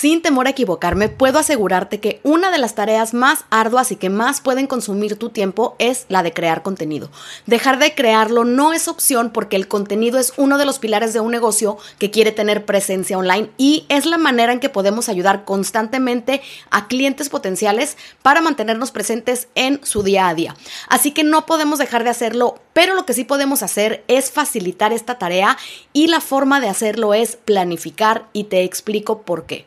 Sin temor a equivocarme, puedo asegurarte que una de las tareas más arduas y que más pueden consumir tu tiempo es la de crear contenido. Dejar de crearlo no es opción porque el contenido es uno de los pilares de un negocio que quiere tener presencia online y es la manera en que podemos ayudar constantemente a clientes potenciales para mantenernos presentes en su día a día. Así que no podemos dejar de hacerlo, pero lo que sí podemos hacer es facilitar esta tarea y la forma de hacerlo es planificar y te explico por qué.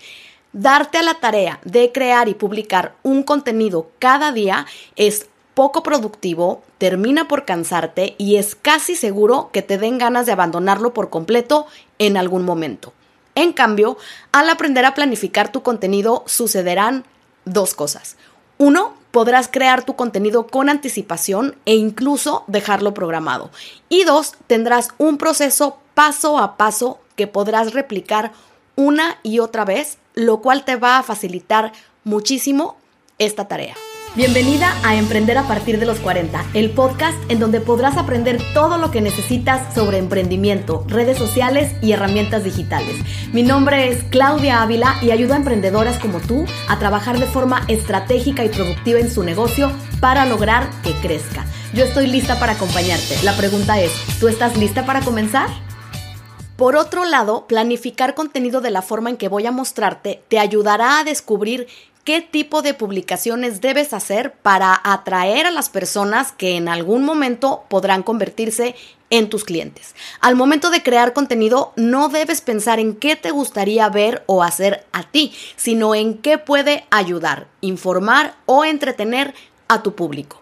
Darte a la tarea de crear y publicar un contenido cada día es poco productivo, termina por cansarte y es casi seguro que te den ganas de abandonarlo por completo en algún momento. En cambio, al aprender a planificar tu contenido sucederán dos cosas. Uno, podrás crear tu contenido con anticipación e incluso dejarlo programado. Y dos, tendrás un proceso paso a paso que podrás replicar una y otra vez, lo cual te va a facilitar muchísimo esta tarea. Bienvenida a Emprender a partir de los 40, el podcast en donde podrás aprender todo lo que necesitas sobre emprendimiento, redes sociales y herramientas digitales. Mi nombre es Claudia Ávila y ayudo a emprendedoras como tú a trabajar de forma estratégica y productiva en su negocio para lograr que crezca. Yo estoy lista para acompañarte. La pregunta es, ¿tú estás lista para comenzar? Por otro lado, planificar contenido de la forma en que voy a mostrarte te ayudará a descubrir qué tipo de publicaciones debes hacer para atraer a las personas que en algún momento podrán convertirse en tus clientes. Al momento de crear contenido, no debes pensar en qué te gustaría ver o hacer a ti, sino en qué puede ayudar, informar o entretener a tu público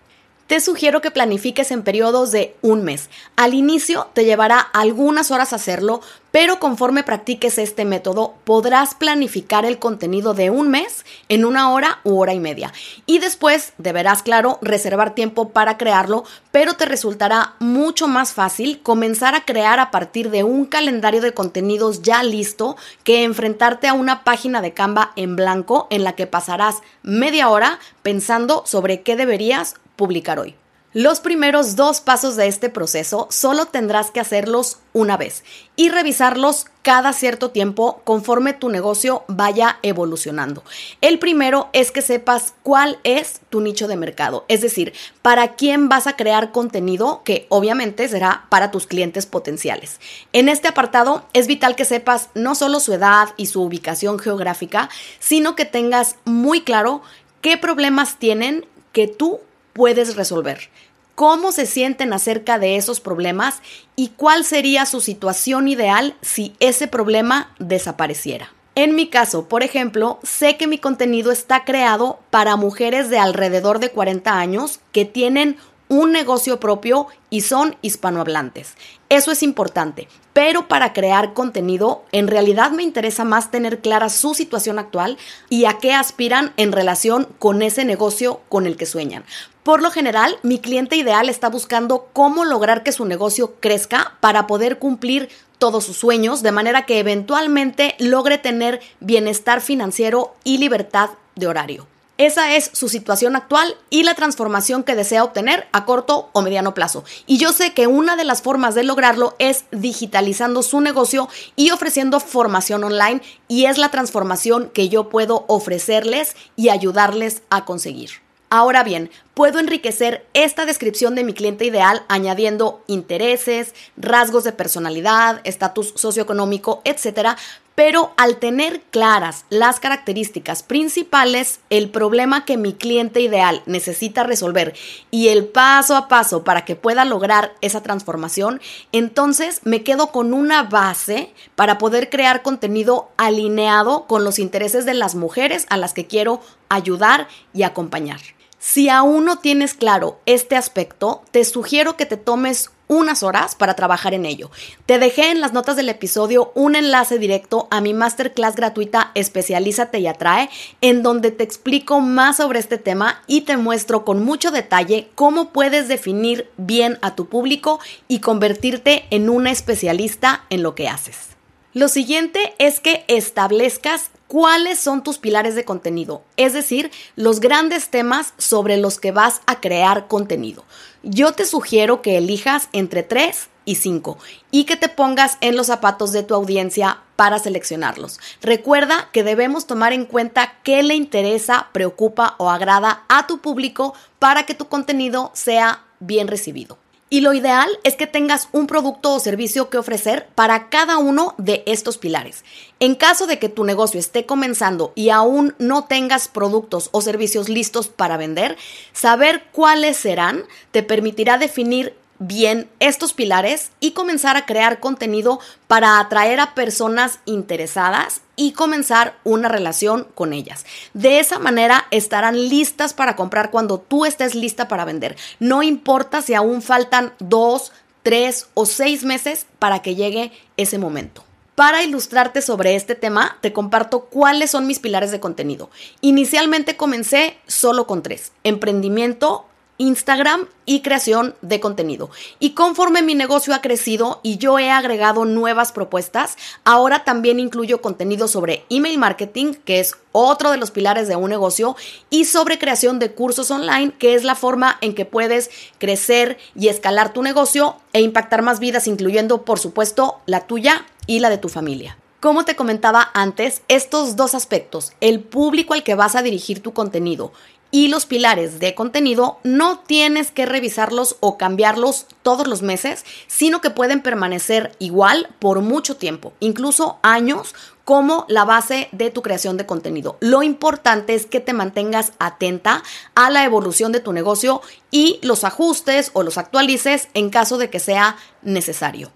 te sugiero que planifiques en periodos de un mes. Al inicio te llevará algunas horas hacerlo, pero conforme practiques este método podrás planificar el contenido de un mes en una hora u hora y media. Y después deberás, claro, reservar tiempo para crearlo, pero te resultará mucho más fácil comenzar a crear a partir de un calendario de contenidos ya listo que enfrentarte a una página de Canva en blanco en la que pasarás media hora pensando sobre qué deberías publicar hoy. Los primeros dos pasos de este proceso solo tendrás que hacerlos una vez y revisarlos cada cierto tiempo conforme tu negocio vaya evolucionando. El primero es que sepas cuál es tu nicho de mercado, es decir, para quién vas a crear contenido que obviamente será para tus clientes potenciales. En este apartado es vital que sepas no solo su edad y su ubicación geográfica, sino que tengas muy claro qué problemas tienen que tú puedes resolver, cómo se sienten acerca de esos problemas y cuál sería su situación ideal si ese problema desapareciera. En mi caso, por ejemplo, sé que mi contenido está creado para mujeres de alrededor de 40 años que tienen un negocio propio y son hispanohablantes. Eso es importante, pero para crear contenido en realidad me interesa más tener clara su situación actual y a qué aspiran en relación con ese negocio con el que sueñan. Por lo general, mi cliente ideal está buscando cómo lograr que su negocio crezca para poder cumplir todos sus sueños, de manera que eventualmente logre tener bienestar financiero y libertad de horario. Esa es su situación actual y la transformación que desea obtener a corto o mediano plazo. Y yo sé que una de las formas de lograrlo es digitalizando su negocio y ofreciendo formación online y es la transformación que yo puedo ofrecerles y ayudarles a conseguir. Ahora bien, puedo enriquecer esta descripción de mi cliente ideal añadiendo intereses, rasgos de personalidad, estatus socioeconómico, etc. Pero al tener claras las características principales, el problema que mi cliente ideal necesita resolver y el paso a paso para que pueda lograr esa transformación, entonces me quedo con una base para poder crear contenido alineado con los intereses de las mujeres a las que quiero ayudar y acompañar. Si aún no tienes claro este aspecto, te sugiero que te tomes unas horas para trabajar en ello. Te dejé en las notas del episodio un enlace directo a mi masterclass gratuita Especialízate y Atrae, en donde te explico más sobre este tema y te muestro con mucho detalle cómo puedes definir bien a tu público y convertirte en una especialista en lo que haces. Lo siguiente es que establezcas cuáles son tus pilares de contenido, es decir, los grandes temas sobre los que vas a crear contenido. Yo te sugiero que elijas entre tres y 5 y que te pongas en los zapatos de tu audiencia para seleccionarlos. Recuerda que debemos tomar en cuenta qué le interesa, preocupa o agrada a tu público para que tu contenido sea bien recibido. Y lo ideal es que tengas un producto o servicio que ofrecer para cada uno de estos pilares. En caso de que tu negocio esté comenzando y aún no tengas productos o servicios listos para vender, saber cuáles serán te permitirá definir bien estos pilares y comenzar a crear contenido para atraer a personas interesadas y comenzar una relación con ellas. De esa manera estarán listas para comprar cuando tú estés lista para vender. No importa si aún faltan dos, tres o seis meses para que llegue ese momento. Para ilustrarte sobre este tema, te comparto cuáles son mis pilares de contenido. Inicialmente comencé solo con tres, emprendimiento, Instagram y creación de contenido. Y conforme mi negocio ha crecido y yo he agregado nuevas propuestas, ahora también incluyo contenido sobre email marketing, que es otro de los pilares de un negocio, y sobre creación de cursos online, que es la forma en que puedes crecer y escalar tu negocio e impactar más vidas, incluyendo, por supuesto, la tuya y la de tu familia. Como te comentaba antes, estos dos aspectos, el público al que vas a dirigir tu contenido y los pilares de contenido no tienes que revisarlos o cambiarlos todos los meses, sino que pueden permanecer igual por mucho tiempo, incluso años, como la base de tu creación de contenido. Lo importante es que te mantengas atenta a la evolución de tu negocio y los ajustes o los actualices en caso de que sea necesario.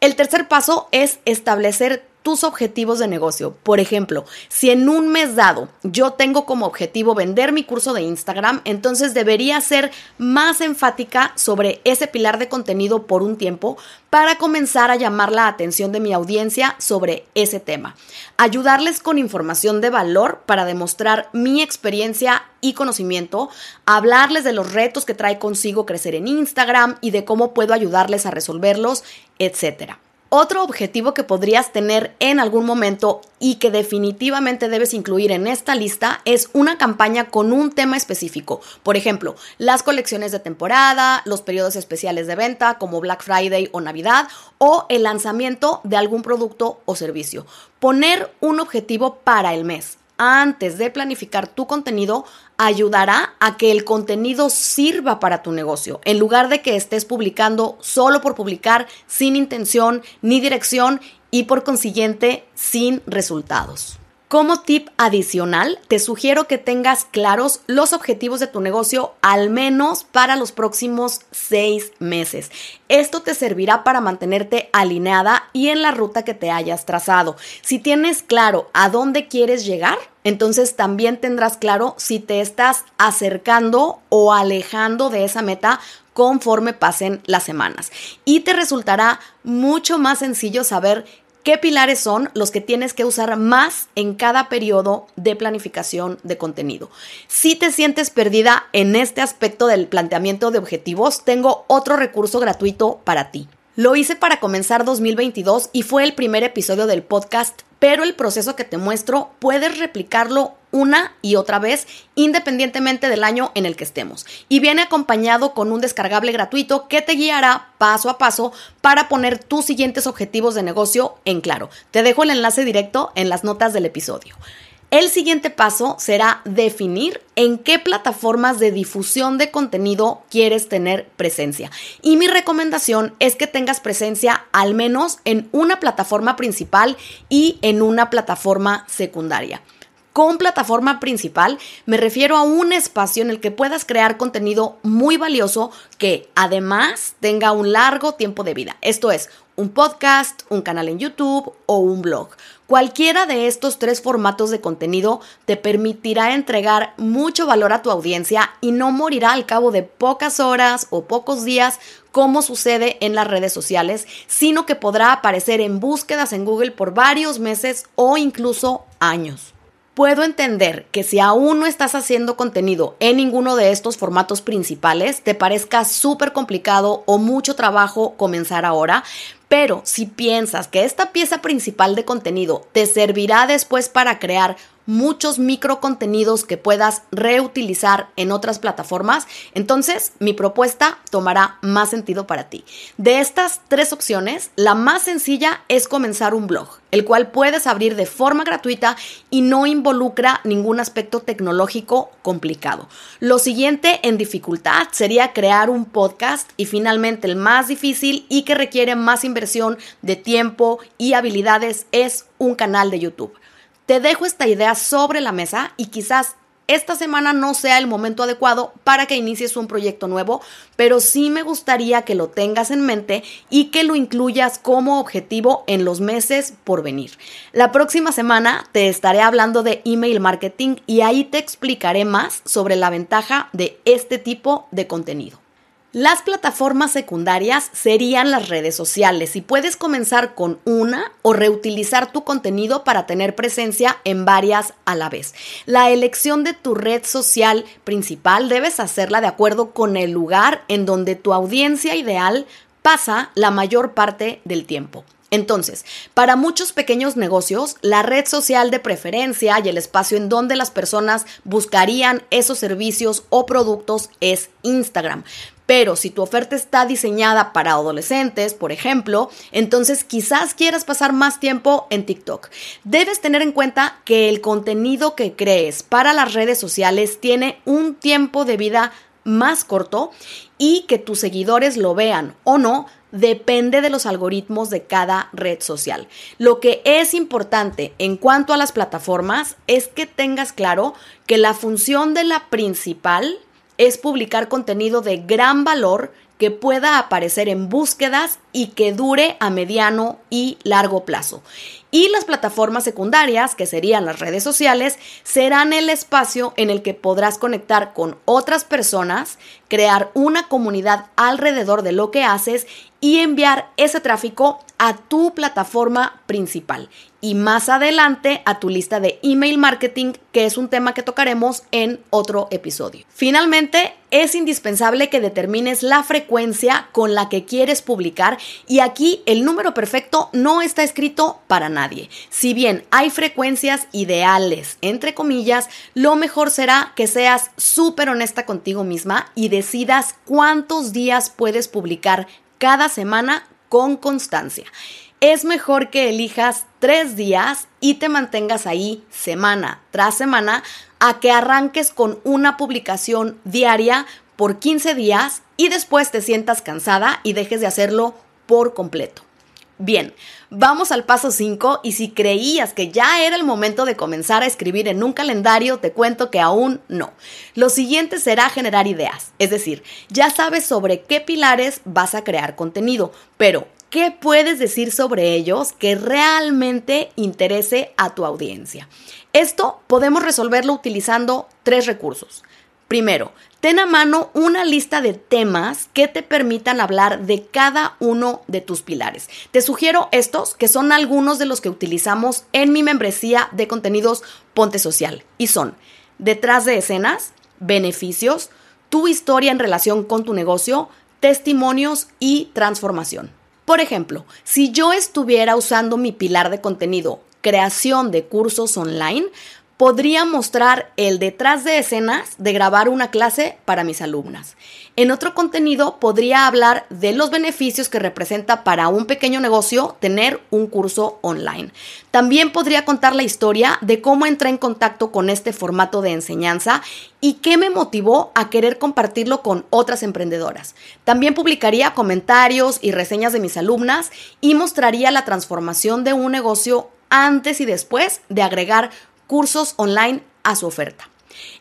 El tercer paso es establecer tus objetivos de negocio. Por ejemplo, si en un mes dado yo tengo como objetivo vender mi curso de Instagram, entonces debería ser más enfática sobre ese pilar de contenido por un tiempo para comenzar a llamar la atención de mi audiencia sobre ese tema. Ayudarles con información de valor para demostrar mi experiencia y conocimiento, hablarles de los retos que trae consigo crecer en Instagram y de cómo puedo ayudarles a resolverlos, etcétera. Otro objetivo que podrías tener en algún momento y que definitivamente debes incluir en esta lista es una campaña con un tema específico. Por ejemplo, las colecciones de temporada, los periodos especiales de venta como Black Friday o Navidad o el lanzamiento de algún producto o servicio. Poner un objetivo para el mes antes de planificar tu contenido ayudará a que el contenido sirva para tu negocio, en lugar de que estés publicando solo por publicar, sin intención ni dirección y por consiguiente sin resultados. Como tip adicional, te sugiero que tengas claros los objetivos de tu negocio al menos para los próximos seis meses. Esto te servirá para mantenerte alineada y en la ruta que te hayas trazado. Si tienes claro a dónde quieres llegar, entonces también tendrás claro si te estás acercando o alejando de esa meta conforme pasen las semanas. Y te resultará mucho más sencillo saber ¿Qué pilares son los que tienes que usar más en cada periodo de planificación de contenido? Si te sientes perdida en este aspecto del planteamiento de objetivos, tengo otro recurso gratuito para ti. Lo hice para comenzar 2022 y fue el primer episodio del podcast pero el proceso que te muestro puedes replicarlo una y otra vez independientemente del año en el que estemos. Y viene acompañado con un descargable gratuito que te guiará paso a paso para poner tus siguientes objetivos de negocio en claro. Te dejo el enlace directo en las notas del episodio. El siguiente paso será definir en qué plataformas de difusión de contenido quieres tener presencia. Y mi recomendación es que tengas presencia al menos en una plataforma principal y en una plataforma secundaria. Con plataforma principal me refiero a un espacio en el que puedas crear contenido muy valioso que además tenga un largo tiempo de vida. Esto es, un podcast, un canal en YouTube o un blog. Cualquiera de estos tres formatos de contenido te permitirá entregar mucho valor a tu audiencia y no morirá al cabo de pocas horas o pocos días como sucede en las redes sociales, sino que podrá aparecer en búsquedas en Google por varios meses o incluso años. Puedo entender que si aún no estás haciendo contenido en ninguno de estos formatos principales, te parezca súper complicado o mucho trabajo comenzar ahora, pero si piensas que esta pieza principal de contenido te servirá después para crear muchos micro contenidos que puedas reutilizar en otras plataformas, entonces mi propuesta tomará más sentido para ti. De estas tres opciones, la más sencilla es comenzar un blog, el cual puedes abrir de forma gratuita y no involucra ningún aspecto tecnológico complicado. Lo siguiente en dificultad sería crear un podcast y finalmente el más difícil y que requiere más inversión de tiempo y habilidades es un canal de YouTube. Te dejo esta idea sobre la mesa y quizás esta semana no sea el momento adecuado para que inicies un proyecto nuevo, pero sí me gustaría que lo tengas en mente y que lo incluyas como objetivo en los meses por venir. La próxima semana te estaré hablando de email marketing y ahí te explicaré más sobre la ventaja de este tipo de contenido. Las plataformas secundarias serían las redes sociales y puedes comenzar con una o reutilizar tu contenido para tener presencia en varias a la vez. La elección de tu red social principal debes hacerla de acuerdo con el lugar en donde tu audiencia ideal pasa la mayor parte del tiempo. Entonces, para muchos pequeños negocios, la red social de preferencia y el espacio en donde las personas buscarían esos servicios o productos es Instagram. Pero si tu oferta está diseñada para adolescentes, por ejemplo, entonces quizás quieras pasar más tiempo en TikTok. Debes tener en cuenta que el contenido que crees para las redes sociales tiene un tiempo de vida más corto y que tus seguidores lo vean o no depende de los algoritmos de cada red social. Lo que es importante en cuanto a las plataformas es que tengas claro que la función de la principal es publicar contenido de gran valor que pueda aparecer en búsquedas y que dure a mediano y largo plazo. Y las plataformas secundarias, que serían las redes sociales, serán el espacio en el que podrás conectar con otras personas, crear una comunidad alrededor de lo que haces y enviar ese tráfico a tu plataforma principal y más adelante a tu lista de email marketing, que es un tema que tocaremos en otro episodio. Finalmente, es indispensable que determines la frecuencia con la que quieres publicar y aquí el número perfecto no está escrito para nadie. Si bien hay frecuencias ideales, entre comillas, lo mejor será que seas súper honesta contigo misma y decidas cuántos días puedes publicar cada semana con constancia. Es mejor que elijas tres días y te mantengas ahí semana tras semana a que arranques con una publicación diaria por 15 días y después te sientas cansada y dejes de hacerlo por completo. Bien, vamos al paso 5 y si creías que ya era el momento de comenzar a escribir en un calendario, te cuento que aún no. Lo siguiente será generar ideas, es decir, ya sabes sobre qué pilares vas a crear contenido, pero ¿qué puedes decir sobre ellos que realmente interese a tu audiencia? Esto podemos resolverlo utilizando tres recursos. Primero, ten a mano una lista de temas que te permitan hablar de cada uno de tus pilares. Te sugiero estos, que son algunos de los que utilizamos en mi membresía de contenidos Ponte Social. Y son detrás de escenas, beneficios, tu historia en relación con tu negocio, testimonios y transformación. Por ejemplo, si yo estuviera usando mi pilar de contenido creación de cursos online, podría mostrar el detrás de escenas de grabar una clase para mis alumnas. En otro contenido podría hablar de los beneficios que representa para un pequeño negocio tener un curso online. También podría contar la historia de cómo entré en contacto con este formato de enseñanza y qué me motivó a querer compartirlo con otras emprendedoras. También publicaría comentarios y reseñas de mis alumnas y mostraría la transformación de un negocio antes y después de agregar cursos online a su oferta.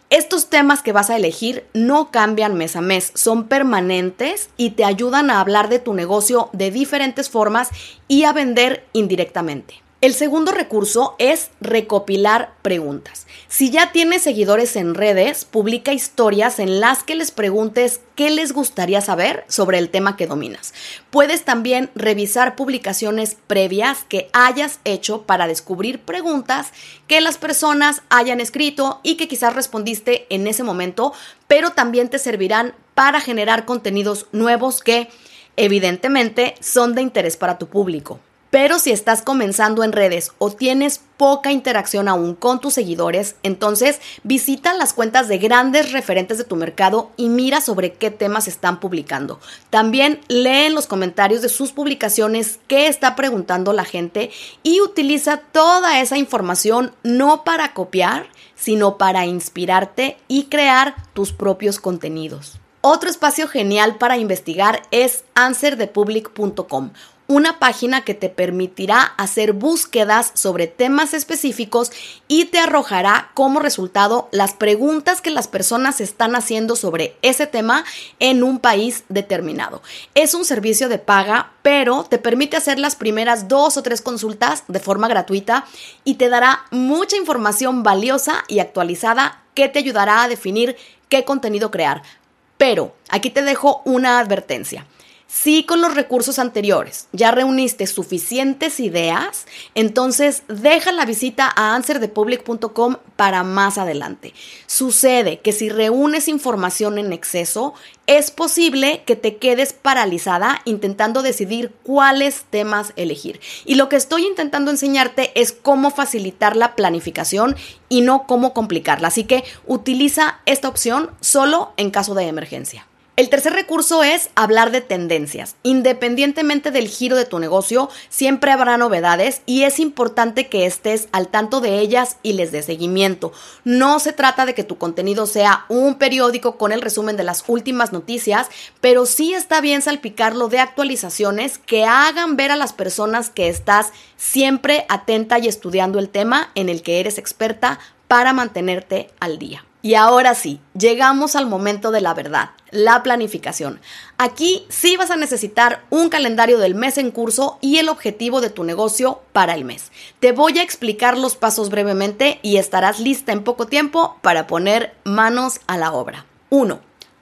Estos temas que vas a elegir no cambian mes a mes, son permanentes y te ayudan a hablar de tu negocio de diferentes formas y a vender indirectamente. El segundo recurso es recopilar preguntas. Si ya tienes seguidores en redes, publica historias en las que les preguntes qué les gustaría saber sobre el tema que dominas. Puedes también revisar publicaciones previas que hayas hecho para descubrir preguntas que las personas hayan escrito y que quizás respondiste en ese momento, pero también te servirán para generar contenidos nuevos que evidentemente son de interés para tu público. Pero si estás comenzando en redes o tienes poca interacción aún con tus seguidores, entonces visita las cuentas de grandes referentes de tu mercado y mira sobre qué temas están publicando. También lee en los comentarios de sus publicaciones qué está preguntando la gente y utiliza toda esa información no para copiar, sino para inspirarte y crear tus propios contenidos. Otro espacio genial para investigar es answerthepublic.com una página que te permitirá hacer búsquedas sobre temas específicos y te arrojará como resultado las preguntas que las personas están haciendo sobre ese tema en un país determinado. Es un servicio de paga, pero te permite hacer las primeras dos o tres consultas de forma gratuita y te dará mucha información valiosa y actualizada que te ayudará a definir qué contenido crear. Pero aquí te dejo una advertencia. Si con los recursos anteriores ya reuniste suficientes ideas, entonces deja la visita a answerthepublic.com para más adelante. Sucede que si reúnes información en exceso, es posible que te quedes paralizada intentando decidir cuáles temas elegir. Y lo que estoy intentando enseñarte es cómo facilitar la planificación y no cómo complicarla. Así que utiliza esta opción solo en caso de emergencia. El tercer recurso es hablar de tendencias. Independientemente del giro de tu negocio, siempre habrá novedades y es importante que estés al tanto de ellas y les dé seguimiento. No se trata de que tu contenido sea un periódico con el resumen de las últimas noticias, pero sí está bien salpicarlo de actualizaciones que hagan ver a las personas que estás siempre atenta y estudiando el tema en el que eres experta para mantenerte al día. Y ahora sí, llegamos al momento de la verdad, la planificación. Aquí sí vas a necesitar un calendario del mes en curso y el objetivo de tu negocio para el mes. Te voy a explicar los pasos brevemente y estarás lista en poco tiempo para poner manos a la obra. 1.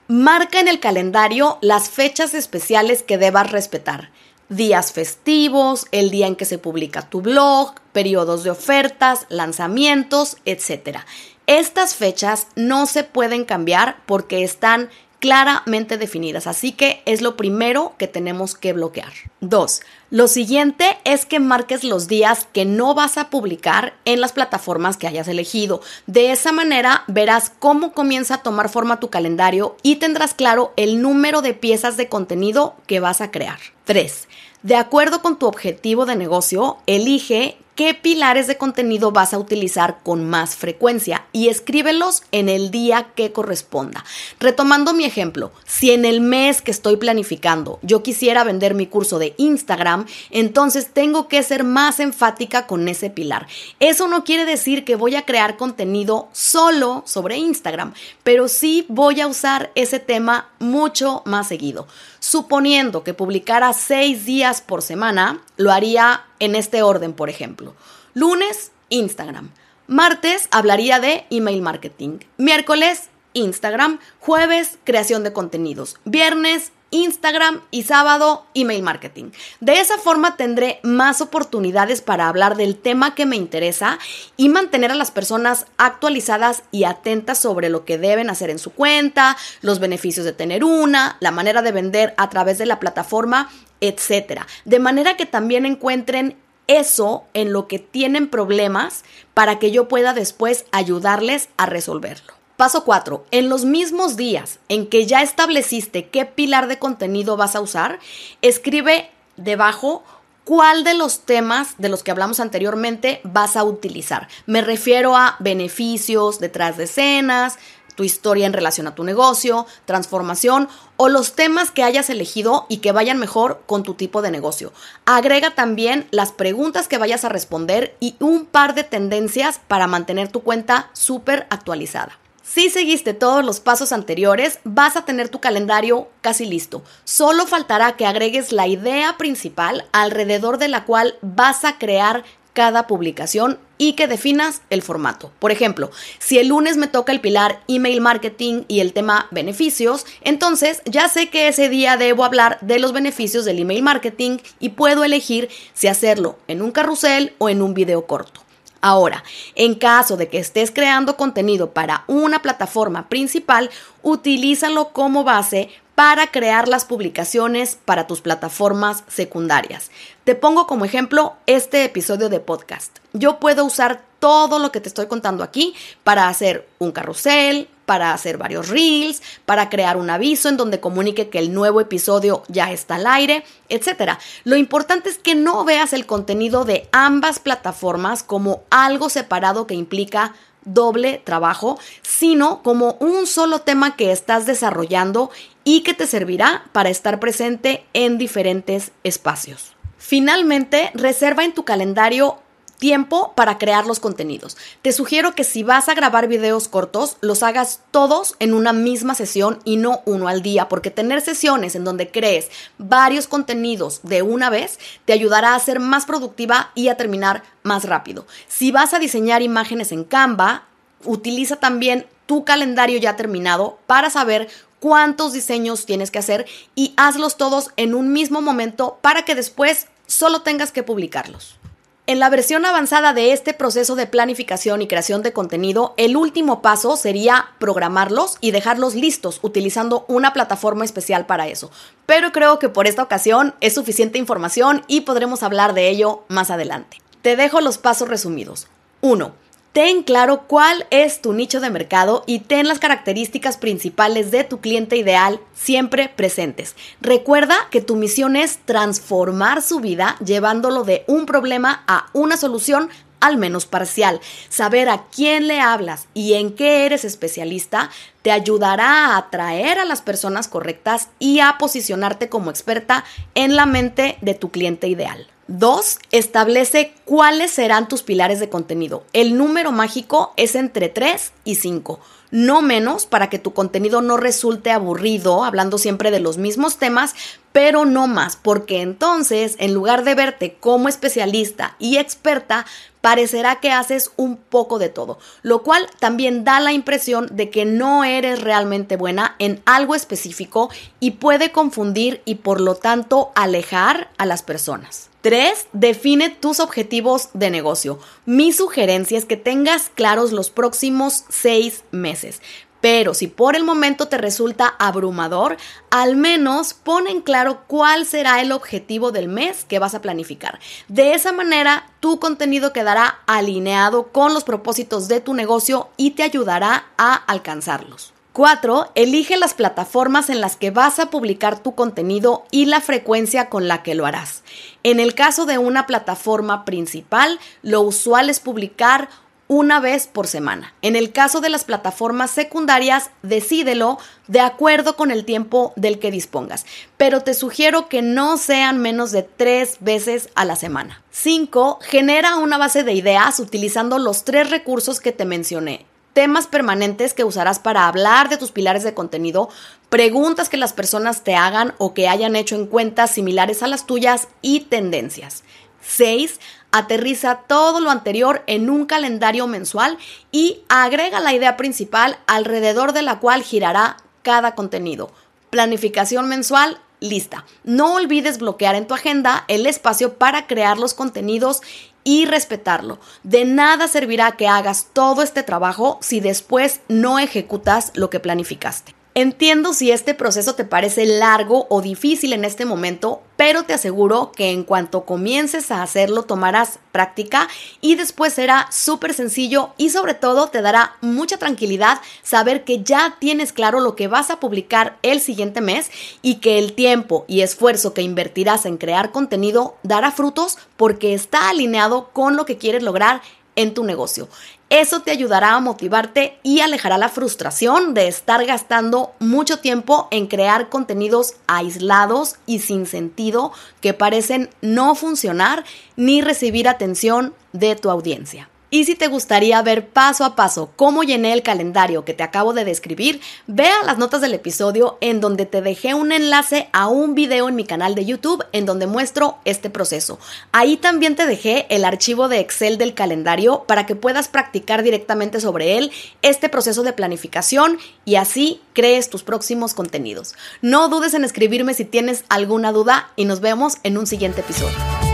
Marca en el calendario las fechas especiales que debas respetar días festivos, el día en que se publica tu blog, periodos de ofertas, lanzamientos, etc. Estas fechas no se pueden cambiar porque están claramente definidas, así que es lo primero que tenemos que bloquear. Dos, Lo siguiente es que marques los días que no vas a publicar en las plataformas que hayas elegido. De esa manera verás cómo comienza a tomar forma tu calendario y tendrás claro el número de piezas de contenido que vas a crear. 3. De acuerdo con tu objetivo de negocio, elige qué pilares de contenido vas a utilizar con más frecuencia y escríbelos en el día que corresponda. Retomando mi ejemplo, si en el mes que estoy planificando yo quisiera vender mi curso de Instagram, entonces tengo que ser más enfática con ese pilar. Eso no quiere decir que voy a crear contenido solo sobre Instagram, pero sí voy a usar ese tema mucho más seguido. Suponiendo que publicara seis días por semana, lo haría en este orden, por ejemplo. Lunes, Instagram. Martes hablaría de email marketing. Miércoles, Instagram. Jueves, creación de contenidos. Viernes, Instagram y sábado email marketing. De esa forma tendré más oportunidades para hablar del tema que me interesa y mantener a las personas actualizadas y atentas sobre lo que deben hacer en su cuenta, los beneficios de tener una, la manera de vender a través de la plataforma, etcétera. De manera que también encuentren eso en lo que tienen problemas para que yo pueda después ayudarles a resolverlo. Paso 4. En los mismos días en que ya estableciste qué pilar de contenido vas a usar, escribe debajo cuál de los temas de los que hablamos anteriormente vas a utilizar. Me refiero a beneficios, detrás de escenas, tu historia en relación a tu negocio, transformación o los temas que hayas elegido y que vayan mejor con tu tipo de negocio. Agrega también las preguntas que vayas a responder y un par de tendencias para mantener tu cuenta súper actualizada. Si seguiste todos los pasos anteriores, vas a tener tu calendario casi listo. Solo faltará que agregues la idea principal alrededor de la cual vas a crear cada publicación y que definas el formato. Por ejemplo, si el lunes me toca el pilar email marketing y el tema beneficios, entonces ya sé que ese día debo hablar de los beneficios del email marketing y puedo elegir si hacerlo en un carrusel o en un video corto. Ahora, en caso de que estés creando contenido para una plataforma principal, utilízalo como base para crear las publicaciones para tus plataformas secundarias. Te pongo como ejemplo este episodio de podcast. Yo puedo usar todo lo que te estoy contando aquí para hacer un carrusel, para hacer varios reels, para crear un aviso en donde comunique que el nuevo episodio ya está al aire, etc. Lo importante es que no veas el contenido de ambas plataformas como algo separado que implica doble trabajo, sino como un solo tema que estás desarrollando y que te servirá para estar presente en diferentes espacios. Finalmente, reserva en tu calendario tiempo para crear los contenidos. Te sugiero que si vas a grabar videos cortos, los hagas todos en una misma sesión y no uno al día, porque tener sesiones en donde crees varios contenidos de una vez te ayudará a ser más productiva y a terminar más rápido. Si vas a diseñar imágenes en Canva, utiliza también tu calendario ya terminado para saber cuántos diseños tienes que hacer y hazlos todos en un mismo momento para que después solo tengas que publicarlos. En la versión avanzada de este proceso de planificación y creación de contenido, el último paso sería programarlos y dejarlos listos utilizando una plataforma especial para eso. Pero creo que por esta ocasión es suficiente información y podremos hablar de ello más adelante. Te dejo los pasos resumidos. 1 Ten claro cuál es tu nicho de mercado y ten las características principales de tu cliente ideal siempre presentes. Recuerda que tu misión es transformar su vida llevándolo de un problema a una solución al menos parcial. Saber a quién le hablas y en qué eres especialista te ayudará a atraer a las personas correctas y a posicionarte como experta en la mente de tu cliente ideal. Dos, establece cuáles serán tus pilares de contenido. El número mágico es entre 3 y 5, no menos para que tu contenido no resulte aburrido, hablando siempre de los mismos temas, pero no más, porque entonces, en lugar de verte como especialista y experta, parecerá que haces un poco de todo, lo cual también da la impresión de que no eres realmente buena en algo específico y puede confundir y por lo tanto alejar a las personas. 3. Define tus objetivos de negocio. Mi sugerencia es que tengas claros los próximos seis meses. Pero si por el momento te resulta abrumador, al menos pon en claro cuál será el objetivo del mes que vas a planificar. De esa manera, tu contenido quedará alineado con los propósitos de tu negocio y te ayudará a alcanzarlos. 4. Elige las plataformas en las que vas a publicar tu contenido y la frecuencia con la que lo harás. En el caso de una plataforma principal, lo usual es publicar una vez por semana. En el caso de las plataformas secundarias, decídelo de acuerdo con el tiempo del que dispongas, pero te sugiero que no sean menos de tres veces a la semana. 5. Genera una base de ideas utilizando los tres recursos que te mencioné temas permanentes que usarás para hablar de tus pilares de contenido, preguntas que las personas te hagan o que hayan hecho en cuentas similares a las tuyas y tendencias. 6. Aterriza todo lo anterior en un calendario mensual y agrega la idea principal alrededor de la cual girará cada contenido. Planificación mensual lista. No olvides bloquear en tu agenda el espacio para crear los contenidos y respetarlo. De nada servirá que hagas todo este trabajo si después no ejecutas lo que planificaste. Entiendo si este proceso te parece largo o difícil en este momento, pero te aseguro que en cuanto comiences a hacerlo tomarás práctica y después será súper sencillo y sobre todo te dará mucha tranquilidad saber que ya tienes claro lo que vas a publicar el siguiente mes y que el tiempo y esfuerzo que invertirás en crear contenido dará frutos porque está alineado con lo que quieres lograr en tu negocio. Eso te ayudará a motivarte y alejará la frustración de estar gastando mucho tiempo en crear contenidos aislados y sin sentido que parecen no funcionar ni recibir atención de tu audiencia. Y si te gustaría ver paso a paso cómo llené el calendario que te acabo de describir, ve a las notas del episodio en donde te dejé un enlace a un video en mi canal de YouTube en donde muestro este proceso. Ahí también te dejé el archivo de Excel del calendario para que puedas practicar directamente sobre él este proceso de planificación y así crees tus próximos contenidos. No dudes en escribirme si tienes alguna duda y nos vemos en un siguiente episodio.